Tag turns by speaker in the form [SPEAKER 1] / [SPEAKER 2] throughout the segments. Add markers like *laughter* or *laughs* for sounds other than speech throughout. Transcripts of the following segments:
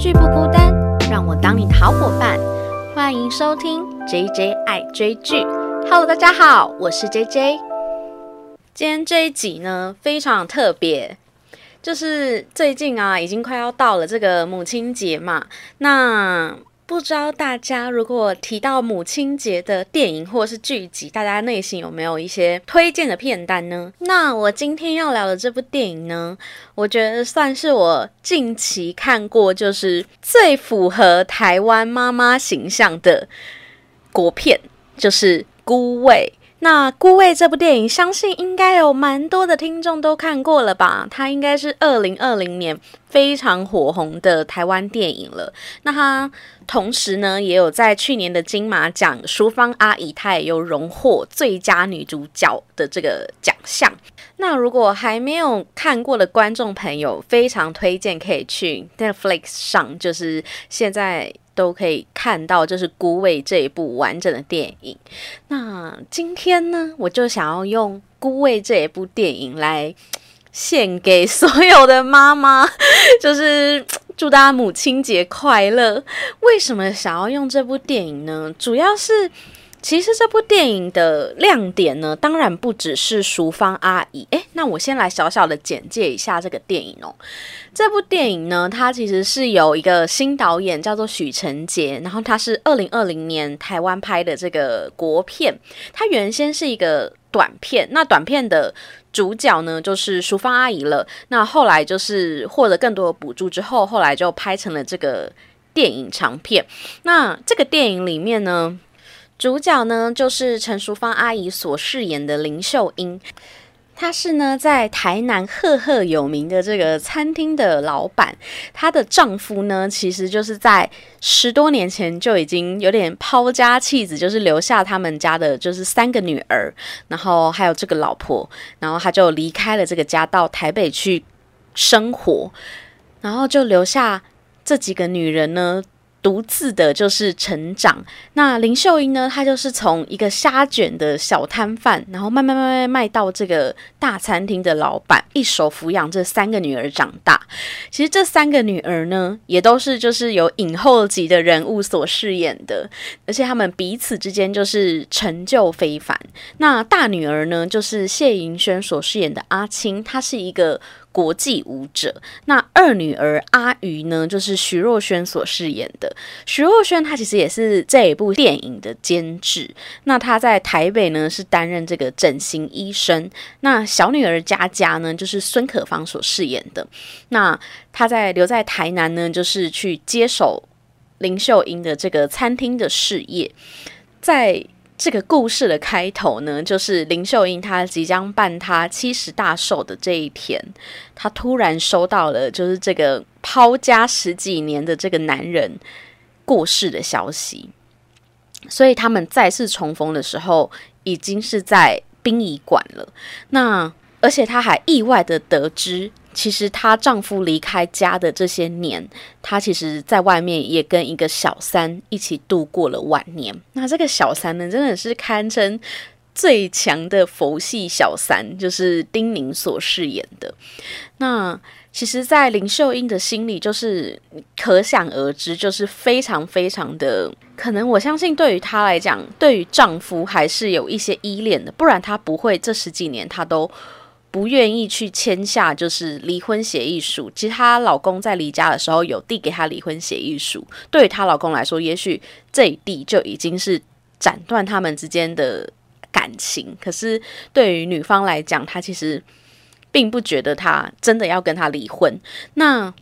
[SPEAKER 1] 剧不孤单，让我当你的好伙伴。欢迎收听 J J 爱追剧。Hello，大家好，我是 J J。今天这一集呢，非常特别，就是最近啊，已经快要到了这个母亲节嘛。那不知道大家如果提到母亲节的电影或是剧集，大家内心有没有一些推荐的片单呢？那我今天要聊的这部电影呢，我觉得算是我近期看过就是最符合台湾妈妈形象的国片，就是《孤味》。那《孤味》这部电影，相信应该有蛮多的听众都看过了吧？它应该是二零二零年非常火红的台湾电影了。那它同时呢，也有在去年的金马奖，淑芳阿姨她也有荣获最佳女主角的这个奖项。那如果还没有看过的观众朋友，非常推荐可以去 Netflix 上，就是现在。都可以看到，就是《孤味》这一部完整的电影。那今天呢，我就想要用《孤味》这一部电影来献给所有的妈妈，*laughs* 就是祝大家母亲节快乐。为什么想要用这部电影呢？主要是。其实这部电影的亮点呢，当然不只是淑芳阿姨。诶，那我先来小小的简介一下这个电影哦。这部电影呢，它其实是有一个新导演叫做许成杰，然后他是二零二零年台湾拍的这个国片。它原先是一个短片，那短片的主角呢就是淑芳阿姨了。那后来就是获得更多的补助之后，后来就拍成了这个电影长片。那这个电影里面呢？主角呢，就是陈淑芳阿姨所饰演的林秀英，她是呢在台南赫赫有名的这个餐厅的老板。她的丈夫呢，其实就是在十多年前就已经有点抛家弃子，就是留下他们家的就是三个女儿，然后还有这个老婆，然后他就离开了这个家，到台北去生活，然后就留下这几个女人呢。独自的就是成长。那林秀英呢？她就是从一个虾卷的小摊贩，然后慢慢慢慢卖到这个大餐厅的老板，一手抚养这三个女儿长大。其实这三个女儿呢，也都是就是有影后级的人物所饰演的，而且他们彼此之间就是成就非凡。那大女儿呢，就是谢盈萱所饰演的阿青，她是一个。国际舞者，那二女儿阿瑜呢，就是徐若瑄所饰演的。徐若瑄她其实也是这一部电影的监制。那她在台北呢是担任这个整形医生。那小女儿佳佳呢，就是孙可芳所饰演的。那她在留在台南呢，就是去接手林秀英的这个餐厅的事业，在。这个故事的开头呢，就是林秀英她即将办她七十大寿的这一天，她突然收到了就是这个抛家十几年的这个男人过世的消息，所以他们再次重逢的时候，已经是在殡仪馆了。那而且她还意外的得知。其实她丈夫离开家的这些年，她其实在外面也跟一个小三一起度过了晚年。那这个小三呢，真的是堪称最强的佛系小三，就是丁宁所饰演的。那其实，在林秀英的心里，就是可想而知，就是非常非常的可能。我相信，对于她来讲，对于丈夫还是有一些依恋的，不然她不会这十几年她都。不愿意去签下就是离婚协议书。其实她老公在离家的时候有递给她离婚协议书。对于她老公来说，也许这一递就已经是斩断他们之间的感情。可是对于女方来讲，她其实并不觉得她真的要跟他离婚。那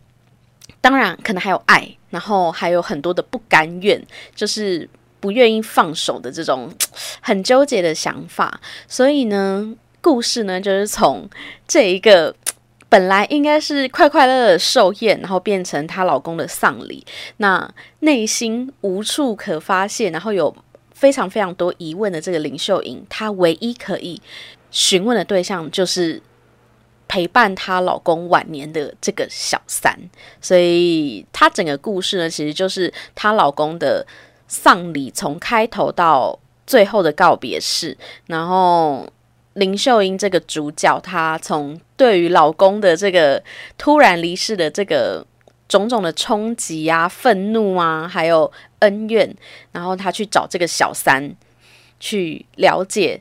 [SPEAKER 1] 当然可能还有爱，然后还有很多的不甘愿，就是不愿意放手的这种很纠结的想法。所以呢。故事呢，就是从这一个 *tsk* 本来应该是快快乐乐的寿宴，然后变成她老公的丧礼。那内心无处可发泄，然后有非常非常多疑问的这个林秀英，她唯一可以询问的对象就是陪伴她老公晚年的这个小三。所以她整个故事呢，其实就是她老公的丧礼，从开头到最后的告别式，然后。林秀英这个主角，她从对于老公的这个突然离世的这个种种的冲击啊、愤怒啊，还有恩怨，然后她去找这个小三去了解。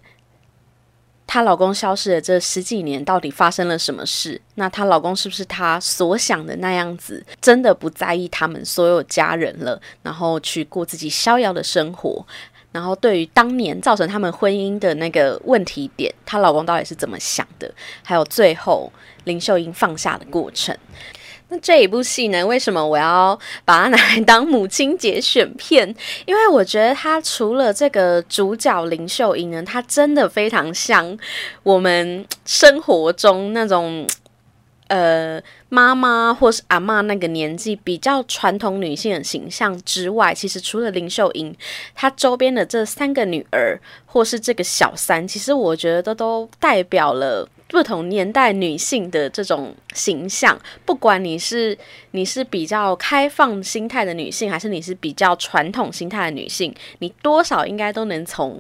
[SPEAKER 1] 她老公消失的这十几年，到底发生了什么事？那她老公是不是她所想的那样子，真的不在意他们所有家人了，然后去过自己逍遥的生活？然后对于当年造成他们婚姻的那个问题点，她老公到底是怎么想的？还有最后林秀英放下的过程。那这一部戏呢？为什么我要把它拿来当母亲节选片？因为我觉得它除了这个主角林秀英呢，她真的非常像我们生活中那种呃妈妈或是阿妈那个年纪比较传统女性的形象之外，其实除了林秀英，她周边的这三个女儿或是这个小三，其实我觉得都都代表了。不同年代女性的这种形象，不管你是你是比较开放心态的女性，还是你是比较传统心态的女性，你多少应该都能从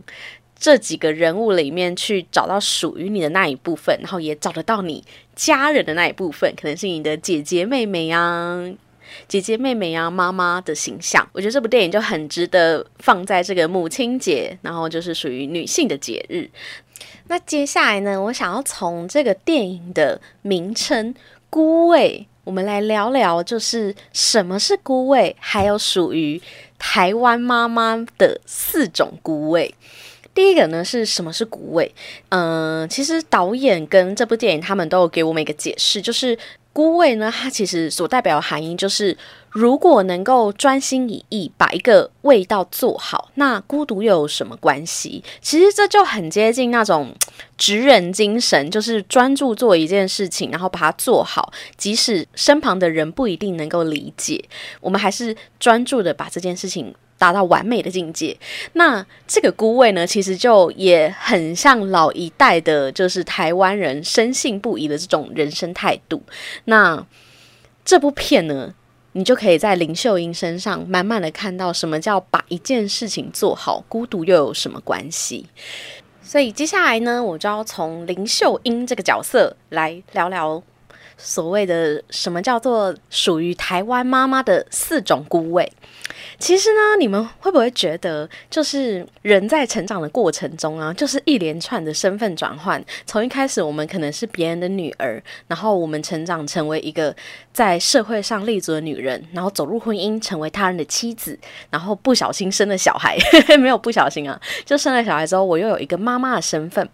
[SPEAKER 1] 这几个人物里面去找到属于你的那一部分，然后也找得到你家人的那一部分，可能是你的姐姐妹妹啊、姐姐妹妹啊、妈妈的形象。我觉得这部电影就很值得放在这个母亲节，然后就是属于女性的节日。那接下来呢，我想要从这个电影的名称“孤味”，我们来聊聊，就是什么是孤味，还有属于台湾妈妈的四种孤味。第一个呢，是什么是孤味？嗯，其实导演跟这部电影他们都有给我们一个解释，就是。孤味呢，它其实所代表的含义就是，如果能够专心一意把一个味道做好，那孤独又有什么关系？其实这就很接近那种职人精神，就是专注做一件事情，然后把它做好，即使身旁的人不一定能够理解，我们还是专注的把这件事情。达到完美的境界，那这个孤味呢，其实就也很像老一代的，就是台湾人深信不疑的这种人生态度。那这部片呢，你就可以在林秀英身上慢慢的看到什么叫把一件事情做好，孤独又有什么关系？所以接下来呢，我就要从林秀英这个角色来聊聊。所谓的什么叫做属于台湾妈妈的四种孤味？其实呢，你们会不会觉得，就是人在成长的过程中啊，就是一连串的身份转换。从一开始，我们可能是别人的女儿，然后我们成长成为一个在社会上立足的女人，然后走入婚姻，成为他人的妻子，然后不小心生了小孩，*laughs* 没有不小心啊，就生了小孩之后，我又有一个妈妈的身份。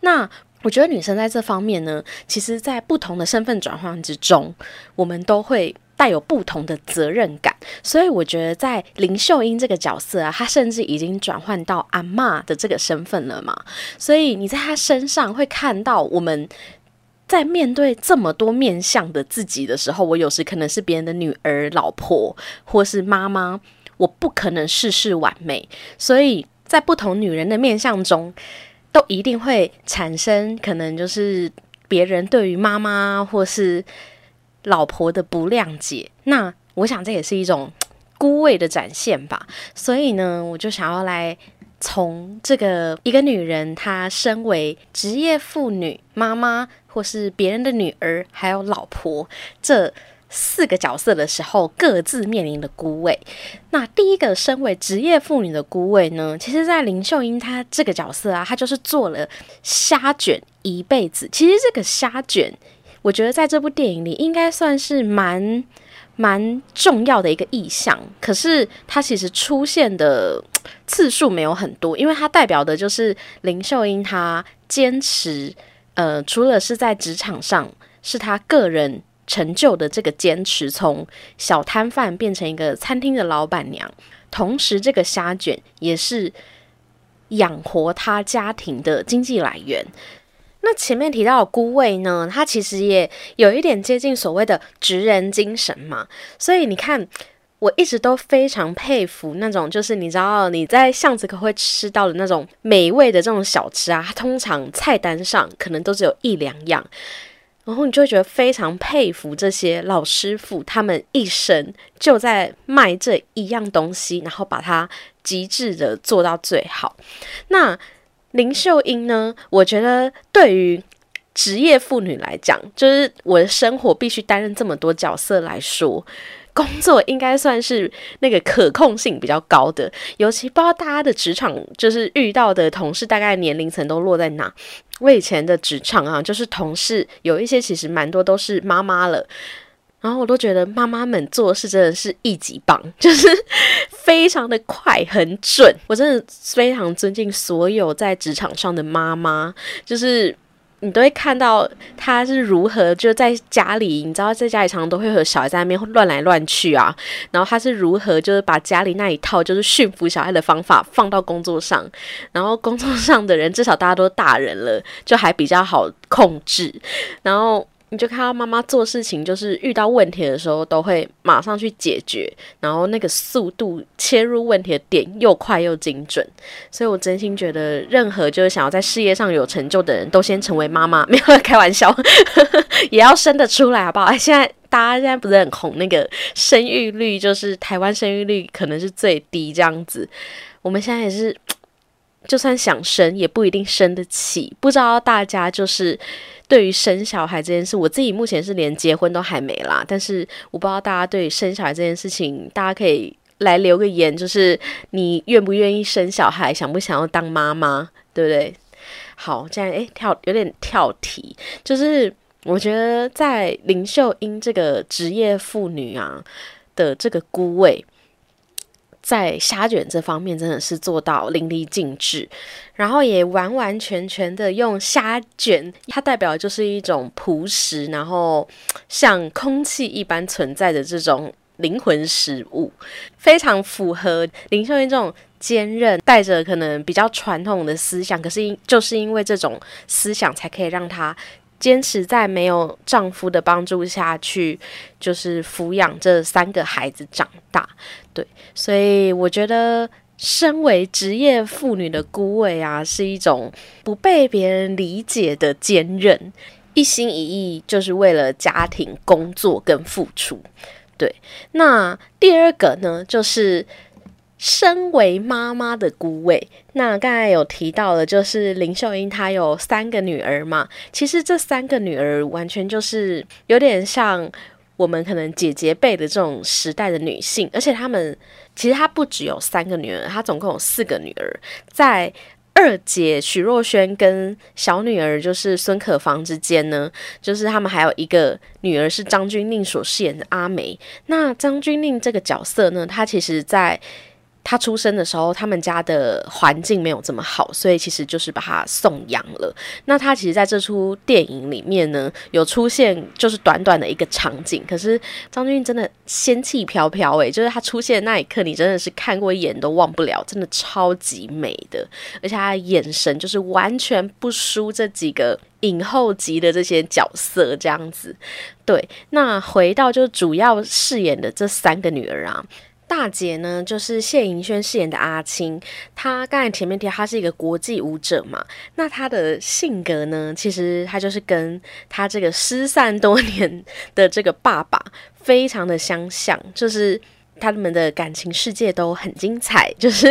[SPEAKER 1] 那我觉得女生在这方面呢，其实，在不同的身份转换之中，我们都会带有不同的责任感。所以，我觉得在林秀英这个角色啊，她甚至已经转换到阿妈的这个身份了嘛。所以，你在她身上会看到，我们在面对这么多面相的自己的时候，我有时可能是别人的女儿、老婆，或是妈妈，我不可能事事完美。所以在不同女人的面相中。都一定会产生可能就是别人对于妈妈或是老婆的不谅解，那我想这也是一种孤味的展现吧。所以呢，我就想要来从这个一个女人，她身为职业妇女、妈妈或是别人的女儿，还有老婆这。四个角色的时候，各自面临的孤位。那第一个，身为职业妇女的孤位呢？其实，在林秀英她这个角色啊，她就是做了虾卷一辈子。其实，这个虾卷，我觉得在这部电影里应该算是蛮蛮重要的一个意象。可是，它其实出现的次数没有很多，因为它代表的就是林秀英她坚持，呃，除了是在职场上，是她个人。成就的这个坚持，从小摊贩变成一个餐厅的老板娘，同时这个虾卷也是养活他家庭的经济来源。那前面提到的孤味呢，它其实也有一点接近所谓的职人精神嘛。所以你看，我一直都非常佩服那种，就是你知道你在巷子口会吃到的那种美味的这种小吃啊，它通常菜单上可能都只有一两样。然后你就会觉得非常佩服这些老师傅，他们一生就在卖这一样东西，然后把它极致的做到最好。那林秀英呢？我觉得对于职业妇女来讲，就是我的生活必须担任这么多角色来说，工作应该算是那个可控性比较高的，尤其不知道大家的职场就是遇到的同事大概年龄层都落在哪。我以前的职场啊，就是同事有一些其实蛮多都是妈妈了。然后我都觉得妈妈们做事真的是一级棒，*laughs* 就是非常的快很准。我真的非常尊敬所有在职场上的妈妈，就是你都会看到他是如何就在家里，你知道在家里常常都会和小孩在那边乱来乱去啊。然后他是如何就是把家里那一套就是驯服小孩的方法放到工作上，然后工作上的人至少大家都大人了，就还比较好控制。然后。你就看到妈妈做事情，就是遇到问题的时候，都会马上去解决，然后那个速度切入问题的点又快又精准，所以我真心觉得，任何就是想要在事业上有成就的人都先成为妈妈，没有开玩笑，也要生得出来，好不好？现在大家现在不是很红，那个生育率就是台湾生育率可能是最低这样子，我们现在也是，就算想生也不一定生得起，不知道大家就是。对于生小孩这件事，我自己目前是连结婚都还没啦。但是我不知道大家对于生小孩这件事情，大家可以来留个言，就是你愿不愿意生小孩，想不想要当妈妈，对不对？好，这样诶，跳有点跳题，就是我觉得在林秀英这个职业妇女啊的这个孤位。在虾卷这方面真的是做到淋漓尽致，然后也完完全全的用虾卷，它代表就是一种朴实，然后像空气一般存在的这种灵魂食物，非常符合林秀英这种坚韧，带着可能比较传统的思想，可是因就是因为这种思想，才可以让她。坚持在没有丈夫的帮助下去，就是抚养这三个孩子长大。对，所以我觉得，身为职业妇女的孤位啊，是一种不被别人理解的坚韧，一心一意就是为了家庭工作跟付出。对，那第二个呢，就是。身为妈妈的孤位，那刚才有提到的，就是林秀英她有三个女儿嘛。其实这三个女儿完全就是有点像我们可能姐姐辈的这种时代的女性，而且她们其实她不只有三个女儿，她总共有四个女儿。在二姐许若瑄跟小女儿就是孙可芳之间呢，就是他们还有一个女儿是张钧甯所饰演的阿梅。那张钧甯这个角色呢，她其实在他出生的时候，他们家的环境没有这么好，所以其实就是把他送养了。那他其实在这出电影里面呢，有出现就是短短的一个场景，可是张钧真的仙气飘飘诶，就是他出现那一刻，你真的是看过一眼都忘不了，真的超级美的，而且他的眼神就是完全不输这几个影后级的这些角色这样子。对，那回到就主要饰演的这三个女儿啊。大姐呢，就是谢盈萱饰演的阿青。她刚才前面提到，她是一个国际舞者嘛。那她的性格呢，其实她就是跟她这个失散多年的这个爸爸非常的相像，就是。他们的感情世界都很精彩，*laughs* 就是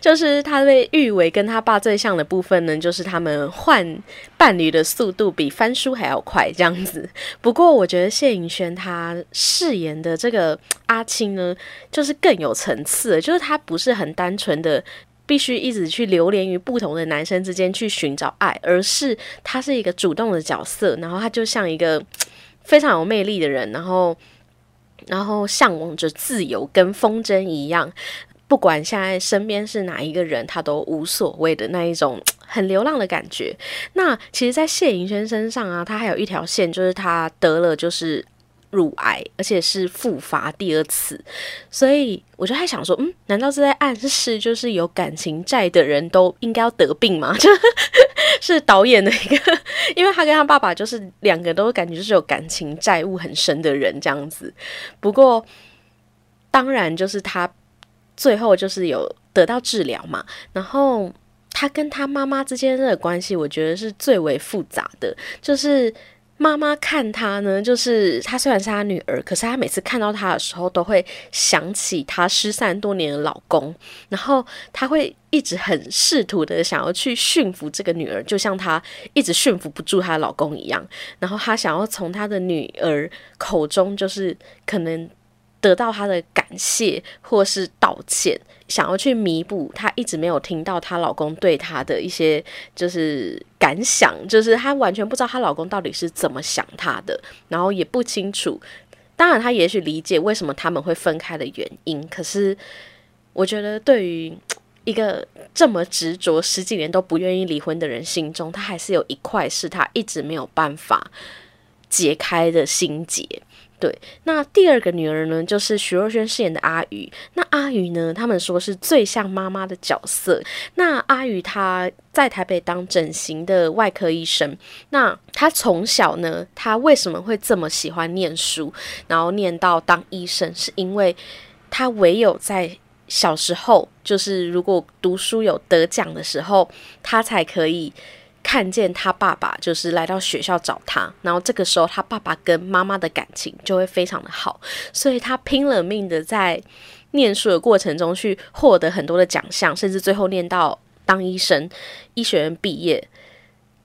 [SPEAKER 1] 就是他被誉为跟他爸最像的部分呢，就是他们换伴侣的速度比翻书还要快这样子。不过我觉得谢颖轩他饰演的这个阿青呢，就是更有层次，就是他不是很单纯的必须一直去流连于不同的男生之间去寻找爱，而是他是一个主动的角色，然后他就像一个非常有魅力的人，然后。然后向往着自由跟风筝一样，不管现在身边是哪一个人，他都无所谓的那一种很流浪的感觉。那其实，在谢盈萱身上啊，他还有一条线，就是他得了就是。乳癌，而且是复发第二次，所以我就还想说，嗯，难道是在暗示，就是有感情债的人都应该要得病吗？*laughs* 是导演的一个，*laughs* 因为他跟他爸爸就是两个都感觉就是有感情债务很深的人这样子。不过，当然就是他最后就是有得到治疗嘛，然后他跟他妈妈之间的关系，我觉得是最为复杂的，就是。妈妈看她呢，就是她虽然是她女儿，可是她每次看到她的时候，都会想起她失散多年的老公，然后她会一直很试图的想要去驯服这个女儿，就像她一直驯服不住她的老公一样。然后她想要从她的女儿口中，就是可能得到她的感谢或是道歉，想要去弥补她一直没有听到她老公对她的一些就是感想，就是她完全不知道她老公到底是怎么想她的，然后也不清楚。当然，她也许理解为什么他们会分开的原因，可是我觉得对于一个这么执着十几年都不愿意离婚的人心中，她还是有一块是她一直没有办法解开的心结。对，那第二个女儿呢，就是徐若瑄饰演的阿宇。那阿宇呢，他们说是最像妈妈的角色。那阿宇她在台北当整形的外科医生。那她从小呢，她为什么会这么喜欢念书，然后念到当医生，是因为她唯有在小时候，就是如果读书有得奖的时候，她才可以。看见他爸爸就是来到学校找他，然后这个时候他爸爸跟妈妈的感情就会非常的好，所以他拼了命的在念书的过程中去获得很多的奖项，甚至最后念到当医生，医学院毕业，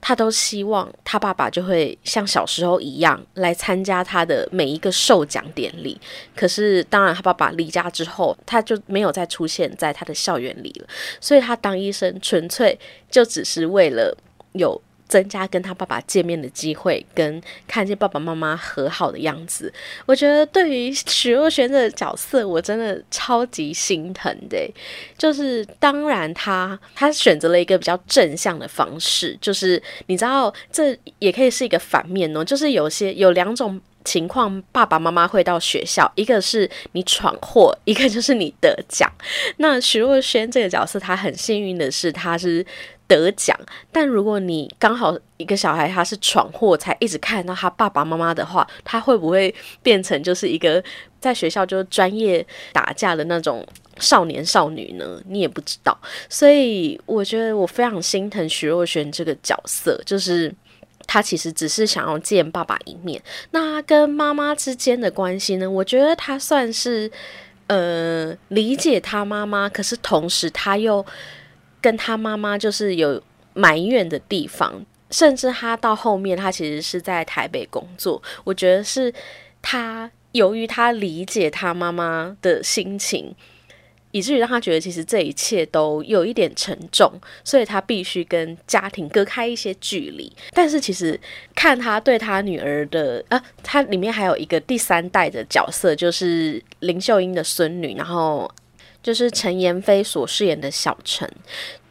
[SPEAKER 1] 他都希望他爸爸就会像小时候一样来参加他的每一个授奖典礼。可是当然他爸爸离家之后，他就没有再出现在他的校园里了，所以他当医生纯粹就只是为了。有增加跟他爸爸见面的机会，跟看见爸爸妈妈和好的样子，我觉得对于许若瑄的角色，我真的超级心疼的。就是当然，他他选择了一个比较正向的方式，就是你知道，这也可以是一个反面哦。就是有些有两种情况，爸爸妈妈会到学校，一个是你闯祸，一个就是你得奖。那许若瑄这个角色，他很幸运的是，他是。得奖，但如果你刚好一个小孩他是闯祸才一直看到他爸爸妈妈的话，他会不会变成就是一个在学校就专业打架的那种少年少女呢？你也不知道，所以我觉得我非常心疼徐若瑄这个角色，就是他其实只是想要见爸爸一面。那跟妈妈之间的关系呢？我觉得他算是呃理解他妈妈，可是同时他又。跟他妈妈就是有埋怨的地方，甚至他到后面，他其实是在台北工作。我觉得是他由于他理解他妈妈的心情，以至于让他觉得其实这一切都有一点沉重，所以他必须跟家庭隔开一些距离。但是其实看他对他女儿的啊，他里面还有一个第三代的角色，就是林秀英的孙女，然后。就是陈妍霏所饰演的小陈，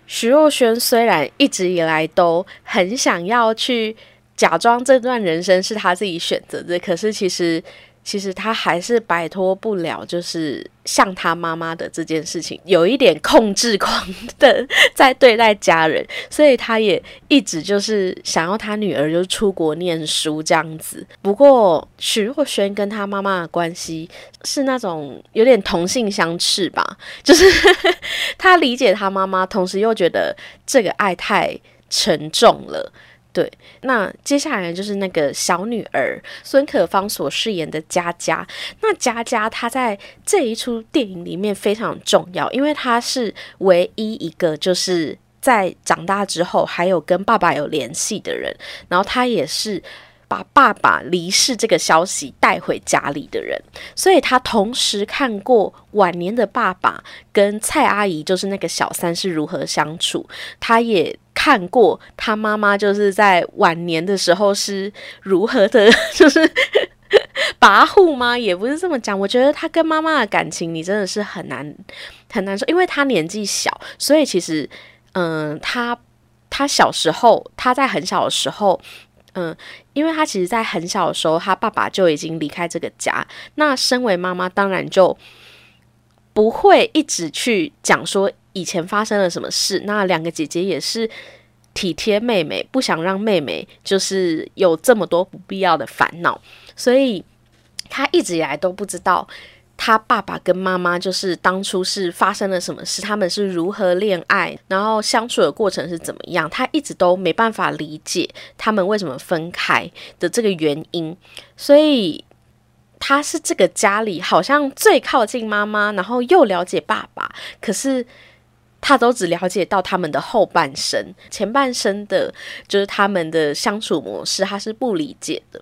[SPEAKER 1] 徐若瑄虽然一直以来都很想要去假装这段人生是她自己选择的，可是其实。其实他还是摆脱不了，就是像他妈妈的这件事情，有一点控制狂的在对待家人，所以他也一直就是想要他女儿就出国念书这样子。不过许若瑄跟他妈妈的关系是那种有点同性相斥吧，就是 *laughs* 他理解他妈妈，同时又觉得这个爱太沉重了。对，那接下来就是那个小女儿孙可芳所饰演的佳佳。那佳佳她在这一出电影里面非常重要，因为她是唯一一个就是在长大之后还有跟爸爸有联系的人，然后她也是。把爸爸离世这个消息带回家里的人，所以他同时看过晚年的爸爸跟蔡阿姨，就是那个小三是如何相处。他也看过他妈妈就是在晚年的时候是如何的，*laughs* 就是跋扈吗？也不是这么讲。我觉得他跟妈妈的感情，你真的是很难很难说，因为他年纪小，所以其实，嗯，他他小时候，他在很小的时候。嗯，因为他其实，在很小的时候，他爸爸就已经离开这个家。那身为妈妈，当然就不会一直去讲说以前发生了什么事。那两个姐姐也是体贴妹妹，不想让妹妹就是有这么多不必要的烦恼，所以她一直以来都不知道。她爸爸跟妈妈就是当初是发生了什么事，他们是如何恋爱，然后相处的过程是怎么样，她一直都没办法理解他们为什么分开的这个原因，所以他是这个家里好像最靠近妈妈，然后又了解爸爸，可是他都只了解到他们的后半生，前半生的就是他们的相处模式，他是不理解的，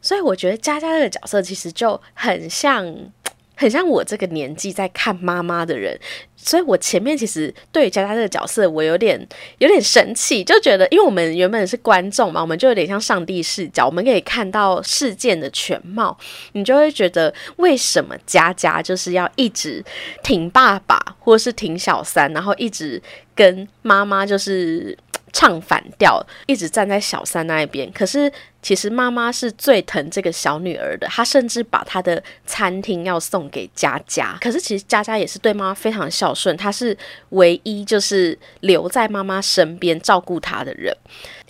[SPEAKER 1] 所以我觉得佳佳这个角色其实就很像。很像我这个年纪在看妈妈的人，所以我前面其实对佳佳这个角色，我有点有点生气，就觉得，因为我们原本是观众嘛，我们就有点像上帝视角，我们可以看到事件的全貌，你就会觉得为什么佳佳就是要一直挺爸爸，或是挺小三，然后一直跟妈妈就是。唱反调，一直站在小三那一边。可是其实妈妈是最疼这个小女儿的，她甚至把她的餐厅要送给佳佳。可是其实佳佳也是对妈妈非常孝顺，她是唯一就是留在妈妈身边照顾她的人。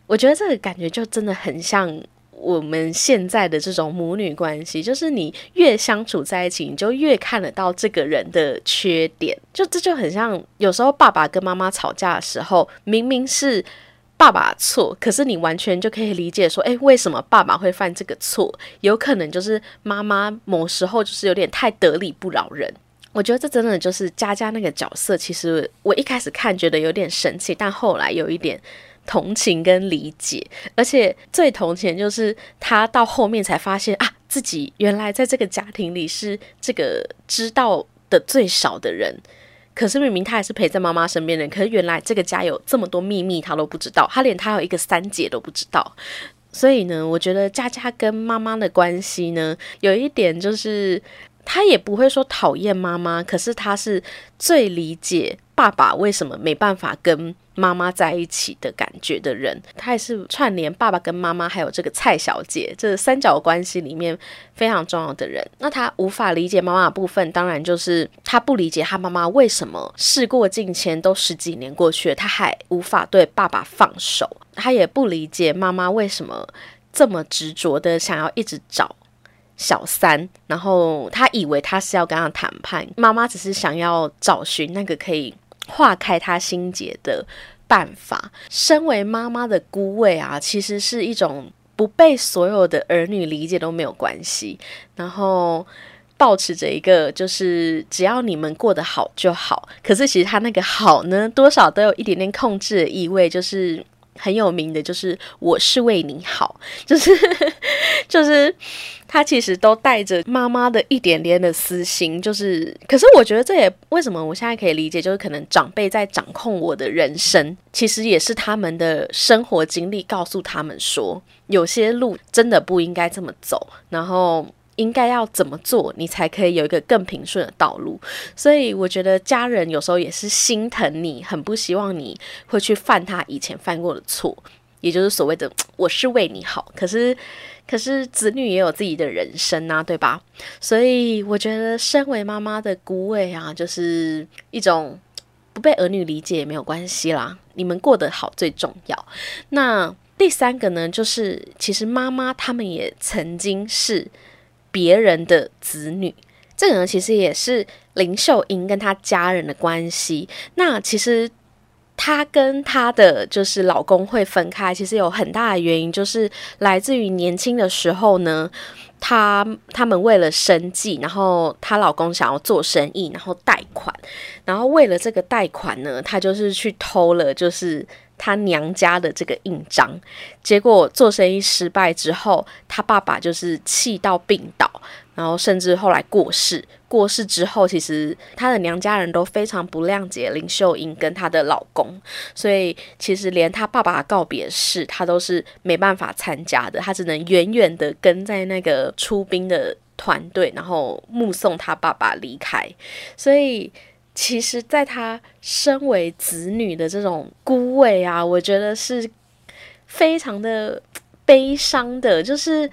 [SPEAKER 1] 我觉得这个感觉就真的很像。我们现在的这种母女关系，就是你越相处在一起，你就越看得到这个人的缺点。就这就很像有时候爸爸跟妈妈吵架的时候，明明是爸爸错，可是你完全就可以理解说，诶，为什么爸爸会犯这个错？有可能就是妈妈某时候就是有点太得理不饶人。我觉得这真的就是佳佳那个角色，其实我一开始看觉得有点神气，但后来有一点。同情跟理解，而且最同情就是他到后面才发现啊，自己原来在这个家庭里是这个知道的最少的人。可是明明他还是陪在妈妈身边的，可是原来这个家有这么多秘密，他都不知道。他连他有一个三姐都不知道。所以呢，我觉得佳佳跟妈妈的关系呢，有一点就是他也不会说讨厌妈妈，可是他是最理解爸爸为什么没办法跟。妈妈在一起的感觉的人，他也是串联爸爸跟妈妈，还有这个蔡小姐这三角关系里面非常重要的人。那他无法理解妈妈的部分，当然就是他不理解他妈妈为什么事过境迁，都十几年过去了，他还无法对爸爸放手。他也不理解妈妈为什么这么执着的想要一直找小三，然后他以为他是要跟他谈判，妈妈只是想要找寻那个可以。化开他心结的办法。身为妈妈的孤位啊，其实是一种不被所有的儿女理解都没有关系。然后保持着一个，就是只要你们过得好就好。可是其实他那个好呢，多少都有一点点控制的意味，就是。很有名的就是我是为你好，就是就是他其实都带着妈妈的一点点的私心，就是可是我觉得这也为什么我现在可以理解，就是可能长辈在掌控我的人生，其实也是他们的生活经历告诉他们说，有些路真的不应该这么走，然后。应该要怎么做，你才可以有一个更平顺的道路？所以我觉得家人有时候也是心疼你，很不希望你会去犯他以前犯过的错，也就是所谓的“我是为你好”。可是，可是子女也有自己的人生啊，对吧？所以我觉得，身为妈妈的孤位啊，就是一种不被儿女理解也没有关系啦，你们过得好最重要。那第三个呢，就是其实妈妈他们也曾经是。别人的子女，这个呢，其实也是林秀英跟她家人的关系。那其实她跟她的就是老公会分开，其实有很大的原因，就是来自于年轻的时候呢，她他们为了生计，然后她老公想要做生意，然后贷款，然后为了这个贷款呢，她就是去偷了，就是。他娘家的这个印章，结果做生意失败之后，他爸爸就是气到病倒，然后甚至后来过世。过世之后，其实他的娘家人都非常不谅解林秀英跟她的老公，所以其实连他爸爸告别式，他都是没办法参加的，他只能远远的跟在那个出兵的团队，然后目送他爸爸离开，所以。其实，在他身为子女的这种孤位啊，我觉得是非常的悲伤的。就是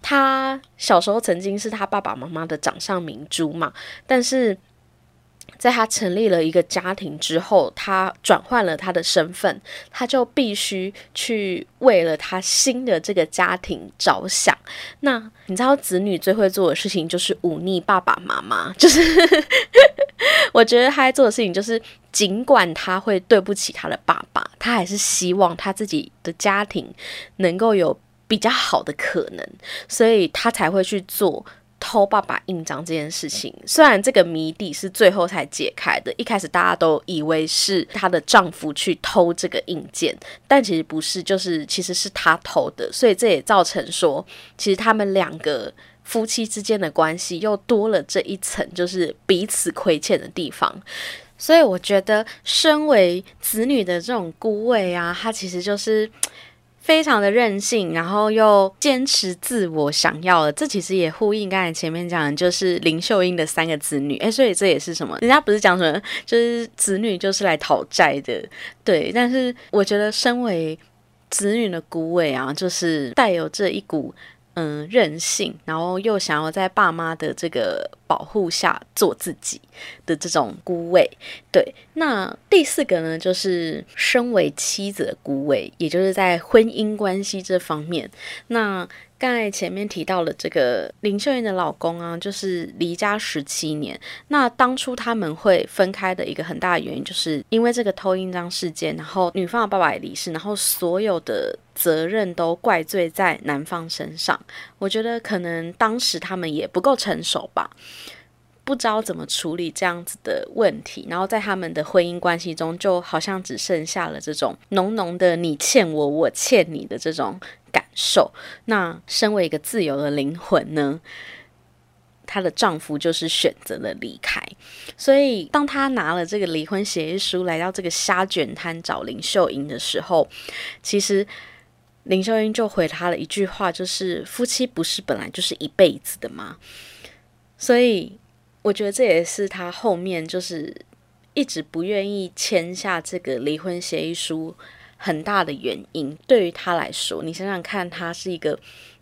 [SPEAKER 1] 他小时候曾经是他爸爸妈妈的掌上明珠嘛，但是。在他成立了一个家庭之后，他转换了他的身份，他就必须去为了他新的这个家庭着想。那你知道，子女最会做的事情就是忤逆爸爸妈妈，就是 *laughs* 我觉得他在做的事情就是，尽管他会对不起他的爸爸，他还是希望他自己的家庭能够有比较好的可能，所以他才会去做。偷爸爸印章这件事情，虽然这个谜底是最后才解开的，一开始大家都以为是她的丈夫去偷这个印件，但其实不是，就是其实是她偷的，所以这也造成说，其实他们两个夫妻之间的关系又多了这一层，就是彼此亏欠的地方。所以我觉得，身为子女的这种孤位啊，他其实就是非常的任性，然后又坚持自我想要的。这其实也呼应刚才前面讲的，就是林秀英的三个子女。诶，所以这也是什么？人家不是讲什么，就是子女就是来讨债的，对。但是我觉得，身为子女的孤位啊，就是带有这一股。嗯，任性，然后又想要在爸妈的这个保护下做自己的这种孤位，对。那第四个呢，就是身为妻子的孤位，也就是在婚姻关系这方面，那。刚才前面提到了这个林秀英的老公啊，就是离家十七年。那当初他们会分开的一个很大的原因，就是因为这个偷印章事件，然后女方的爸爸也离世，然后所有的责任都怪罪在男方身上。我觉得可能当时他们也不够成熟吧。不知道怎么处理这样子的问题，然后在他们的婚姻关系中，就好像只剩下了这种浓浓的“你欠我，我欠你”的这种感受。那身为一个自由的灵魂呢，她的丈夫就是选择了离开。所以，当她拿了这个离婚协议书来到这个虾卷摊找林秀英的时候，其实林秀英就回他了一句话，就是“夫妻不是本来就是一辈子的吗？”所以。我觉得这也是他后面就是一直不愿意签下这个离婚协议书很大的原因。对于他来说，你想想看，他是一个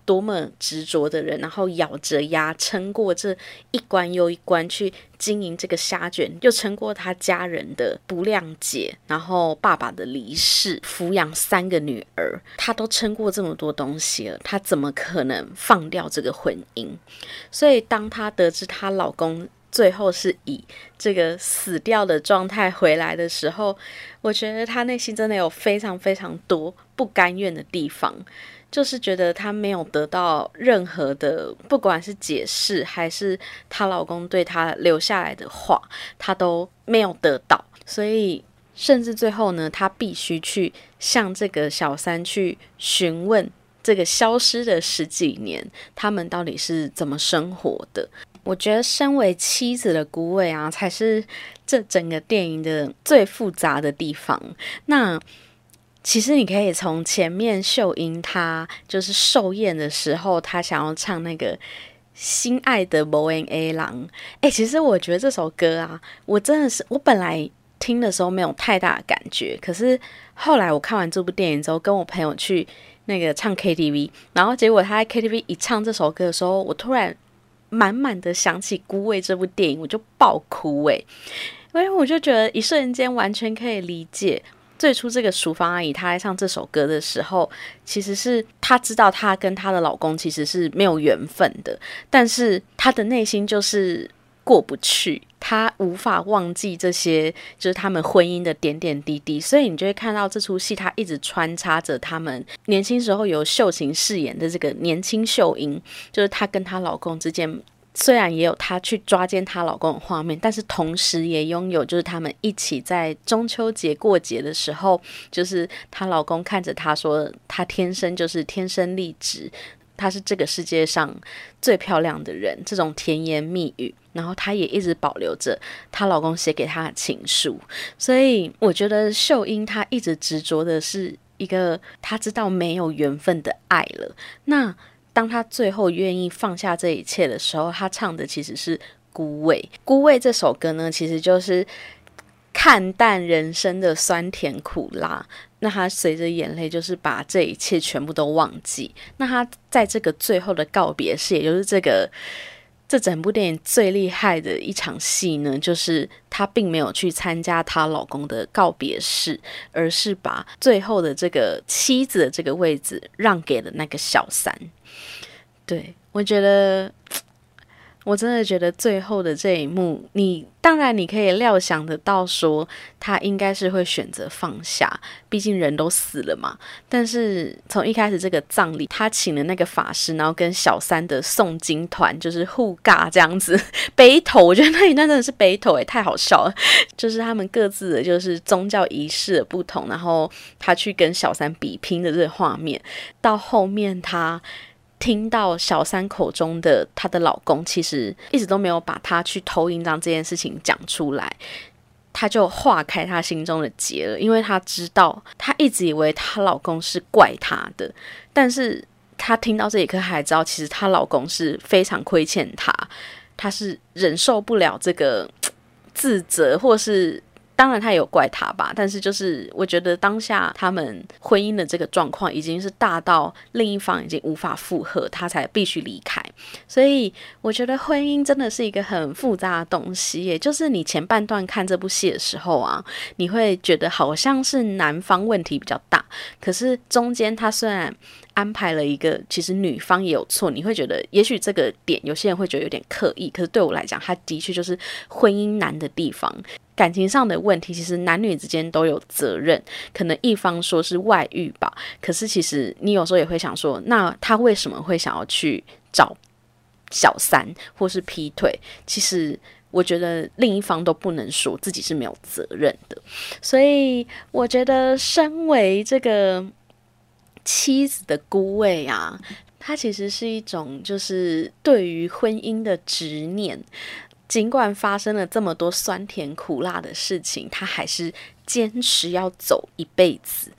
[SPEAKER 1] 多么执着的人，然后咬着牙撑过这一关又一关去经营这个虾卷，又撑过他家人的不谅解，然后爸爸的离世，抚养三个女儿，他都撑过这么多东西了，他怎么可能放掉这个婚姻？所以，当她得知她老公最后是以这个死掉的状态回来的时候，我觉得她内心真的有非常非常多不甘愿的地方，就是觉得她没有得到任何的，不管是解释还是她老公对她留下来的话，她都没有得到，所以甚至最后呢，她必须去向这个小三去询问。这个消失的十几年，他们到底是怎么生活的？我觉得，身为妻子的孤位啊，才是这整个电影的最复杂的地方。那其实你可以从前面秀英她就是寿宴的时候，她想要唱那个《心爱的 Bo N A 郎》。哎，其实我觉得这首歌啊，我真的是我本来听的时候没有太大的感觉，可是后来我看完这部电影之后，跟我朋友去。那个唱 KTV，然后结果他在 KTV 一唱这首歌的时候，我突然满满的想起《孤味》这部电影，我就爆哭诶，因为我就觉得一瞬间完全可以理解最初这个淑芳阿姨她在唱这首歌的时候，其实是她知道她跟她的老公其实是没有缘分的，但是她的内心就是。过不去，她无法忘记这些，就是他们婚姻的点点滴滴，所以你就会看到这出戏，她一直穿插着他们年轻时候由秀琴饰演的这个年轻秀英，就是她跟她老公之间，虽然也有她去抓奸她老公的画面，但是同时也拥有就是他们一起在中秋节过节的时候，就是她老公看着她说，她天生就是天生丽质。她是这个世界上最漂亮的人，这种甜言蜜语，然后她也一直保留着她老公写给她的情书，所以我觉得秀英她一直执着的是一个她知道没有缘分的爱了。那当他最后愿意放下这一切的时候，他唱的其实是《孤味》。《孤味》这首歌呢，其实就是看淡人生的酸甜苦辣。那他随着眼泪，就是把这一切全部都忘记。那他在这个最后的告别式，也就是这个这整部电影最厉害的一场戏呢，就是她并没有去参加她老公的告别式，而是把最后的这个妻子的这个位置让给了那个小三。对我觉得。我真的觉得最后的这一幕，你当然你可以料想得到，说他应该是会选择放下，毕竟人都死了嘛。但是从一开始这个葬礼，他请了那个法师，然后跟小三的诵经团就是互尬这样子 *laughs* 背头，我觉得那一段真的是背头诶，太好笑了。就是他们各自的就是宗教仪式的不同，然后他去跟小三比拼的这个画面，到后面他。听到小三口中的她的老公，其实一直都没有把她去偷印章这件事情讲出来，她就化开她心中的结了，因为她知道，她一直以为她老公是怪她的，但是她听到这一刻，还知道其实她老公是非常亏欠她，她是忍受不了这个自责，或是。当然，他也有怪他吧，但是就是我觉得当下他们婚姻的这个状况已经是大到另一方已经无法负荷，他才必须离开。所以我觉得婚姻真的是一个很复杂的东西，也就是你前半段看这部戏的时候啊，你会觉得好像是男方问题比较大，可是中间他虽然安排了一个，其实女方也有错，你会觉得也许这个点有些人会觉得有点刻意，可是对我来讲，他的确就是婚姻难的地方。感情上的问题，其实男女之间都有责任。可能一方说是外遇吧，可是其实你有时候也会想说，那他为什么会想要去找小三或是劈腿？其实我觉得另一方都不能说自己是没有责任的。所以我觉得，身为这个妻子的孤位啊，它其实是一种就是对于婚姻的执念。尽管发生了这么多酸甜苦辣的事情，他还是坚持要走一辈子。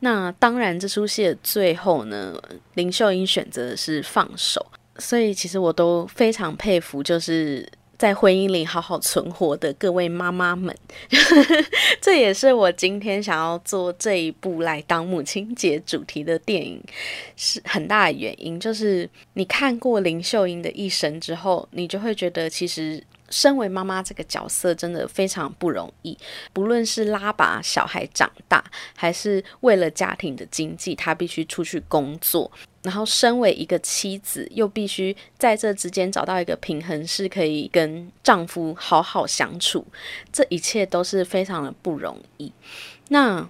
[SPEAKER 1] 那当然，这出戏的最后呢，林秀英选择的是放手。所以，其实我都非常佩服，就是在婚姻里好好存活的各位妈妈们。*laughs* 这也是我今天想要做这一部来当母亲节主题的电影，是很大的原因。就是你看过林秀英的一生之后，你就会觉得其实。身为妈妈这个角色真的非常不容易，不论是拉拔小孩长大，还是为了家庭的经济，她必须出去工作，然后身为一个妻子，又必须在这之间找到一个平衡，是可以跟丈夫好好相处，这一切都是非常的不容易。那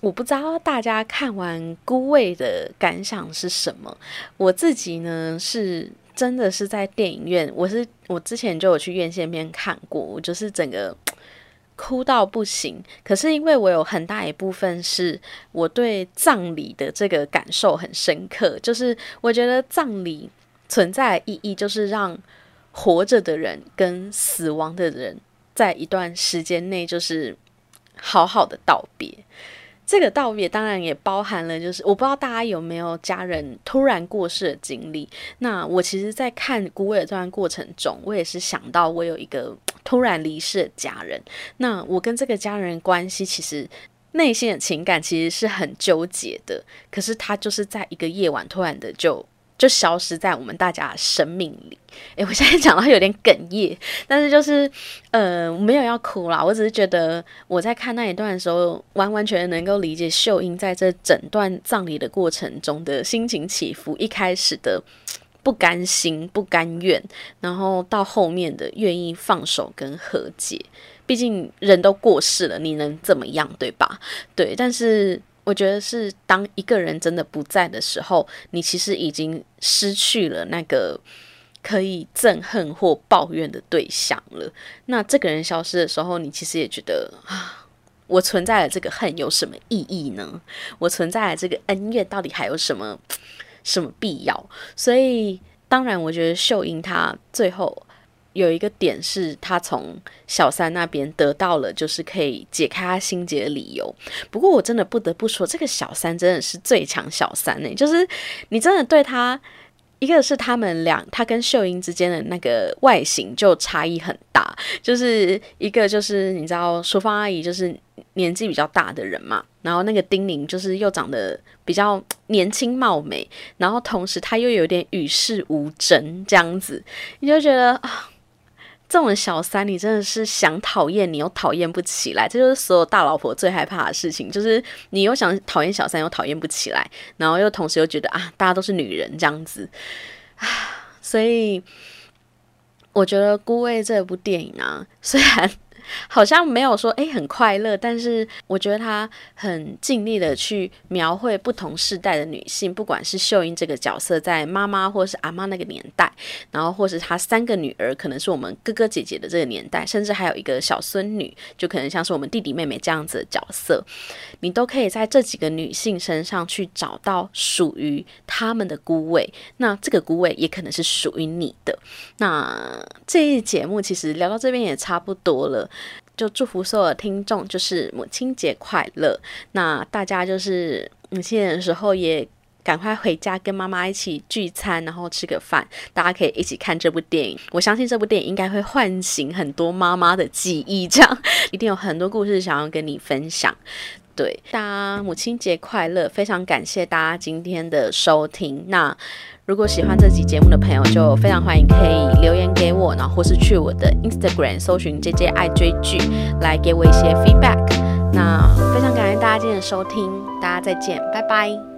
[SPEAKER 1] 我不知道大家看完《孤味》的感想是什么，我自己呢是。真的是在电影院，我是我之前就有去院线片看过，我就是整个 *tsk* 哭到不行。可是因为我有很大一部分是我对葬礼的这个感受很深刻，就是我觉得葬礼存在的意义就是让活着的人跟死亡的人在一段时间内就是好好的道别。这个道别当然也包含了，就是我不知道大家有没有家人突然过世的经历。那我其实，在看《孤味》这段过程中，我也是想到我有一个突然离世的家人。那我跟这个家人关系，其实内心的情感其实是很纠结的。可是他就是在一个夜晚突然的就。就消失在我们大家生命里。诶，我现在讲到有点哽咽，*laughs* 但是就是，呃，没有要哭啦。我只是觉得我在看那一段的时候，完完全能够理解秀英在这整段葬礼的过程中的心情起伏。一开始的不甘心、不甘愿，然后到后面的愿意放手跟和解。毕竟人都过世了，你能怎么样，对吧？对，但是。我觉得是当一个人真的不在的时候，你其实已经失去了那个可以憎恨或抱怨的对象了。那这个人消失的时候，你其实也觉得啊，我存在的这个恨有什么意义呢？我存在的这个恩怨到底还有什么什么必要？所以，当然，我觉得秀英她最后。有一个点是他从小三那边得到了，就是可以解开他心结的理由。不过我真的不得不说，这个小三真的是最强小三呢。就是你真的对他，一个是他们俩，他跟秀英之间的那个外形就差异很大。就是一个就是你知道，淑芳阿姨就是年纪比较大的人嘛，然后那个丁玲就是又长得比较年轻貌美，然后同时他又有点与世无争这样子，你就觉得啊。这种小三，你真的是想讨厌你又讨厌不起来，这就是所有大老婆最害怕的事情，就是你又想讨厌小三又讨厌不起来，然后又同时又觉得啊，大家都是女人这样子。啊，所以我觉得《孤味》这部电影啊，虽然好像没有说诶很快乐，但是我觉得他很尽力的去描绘不同世代的女性，不管是秀英这个角色在妈妈或是阿妈那个年代，然后或是她三个女儿，可能是我们哥哥姐姐的这个年代，甚至还有一个小孙女，就可能像是我们弟弟妹妹这样子的角色，你都可以在这几个女性身上去找到属于她们的孤味，那这个孤味也可能是属于你的。那这一节目其实聊到这边也差不多了。就祝福所有听众，就是母亲节快乐。那大家就是母亲节的时候，也赶快回家跟妈妈一起聚餐，然后吃个饭，大家可以一起看这部电影。我相信这部电影应该会唤醒很多妈妈的记忆，这样一定有很多故事想要跟你分享。对，大家母亲节快乐！非常感谢大家今天的收听。那如果喜欢这集节目的朋友，就非常欢迎可以留言给我，然后或是去我的 Instagram 搜寻 J J 爱追剧，来给我一些 feedback。那非常感谢大家今天的收听，大家再见，拜拜。